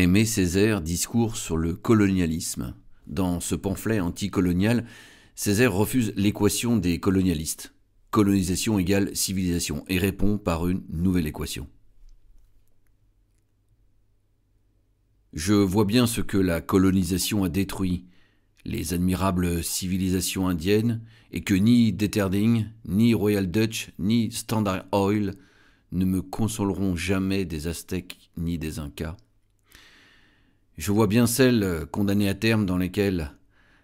Aimé Césaire discours sur le colonialisme. Dans ce pamphlet anticolonial, Césaire refuse l'équation des colonialistes. Colonisation égale civilisation et répond par une nouvelle équation. Je vois bien ce que la colonisation a détruit, les admirables civilisations indiennes, et que ni Deterding, ni Royal Dutch, ni Standard Oil ne me consoleront jamais des Aztèques ni des Incas. Je vois bien celles condamnées à terme dans lesquelles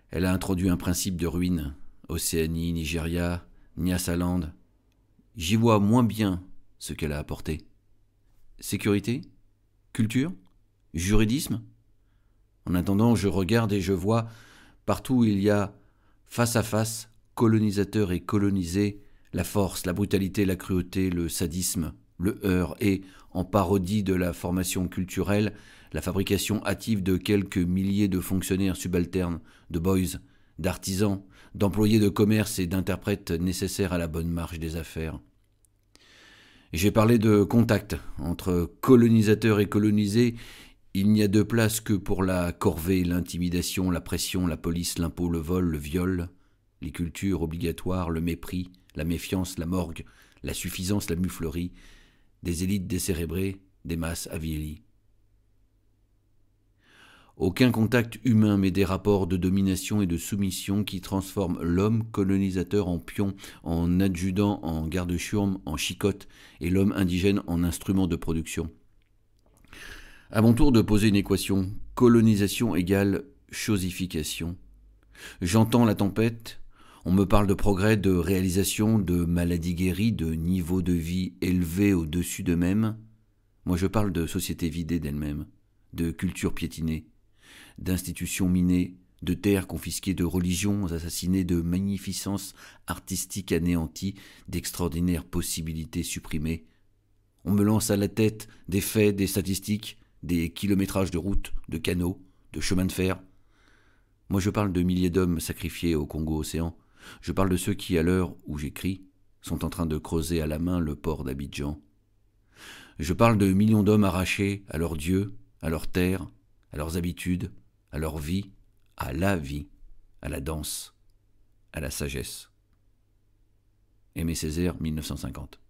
elle a introduit un principe de ruine, Océanie, Nigeria, Nyasaland. J'y vois moins bien ce qu'elle a apporté. Sécurité? Culture? Juridisme? En attendant, je regarde et je vois, partout où il y a, face à face, colonisateurs et colonisés, la force, la brutalité, la cruauté, le sadisme, le heurt et, en parodie de la formation culturelle, la fabrication hâtive de quelques milliers de fonctionnaires subalternes, de boys, d'artisans, d'employés de commerce et d'interprètes nécessaires à la bonne marche des affaires. J'ai parlé de contact entre colonisateurs et colonisés. Il n'y a de place que pour la corvée, l'intimidation, la pression, la police, l'impôt, le vol, le viol, les cultures obligatoires, le mépris, la méfiance, la morgue, la suffisance, la muflerie, des élites décérébrées, des masses aviélies. Aucun contact humain mais des rapports de domination et de soumission qui transforment l'homme colonisateur en pion, en adjudant, en garde-chiourme, en chicotte, et l'homme indigène en instrument de production. À mon tour de poser une équation, colonisation égale chosification. J'entends la tempête, on me parle de progrès, de réalisation, de maladies guéries, de niveau de vie élevé au-dessus d'eux-mêmes. Moi je parle de société vidée d'elle-même, de culture piétinée, d'institutions minées, de terres confisquées, de religions assassinées, de magnificences artistiques anéanties, d'extraordinaires possibilités supprimées. On me lance à la tête des faits, des statistiques, des kilométrages de routes, de canaux, de chemins de fer. Moi je parle de milliers d'hommes sacrifiés au Congo-Océan. Je parle de ceux qui, à l'heure où j'écris, sont en train de creuser à la main le port d'Abidjan. Je parle de millions d'hommes arrachés à leurs dieux, à leurs terres, à leurs habitudes, à leur vie, à la vie, à la danse, à la sagesse. Aimé Césaire, 1950.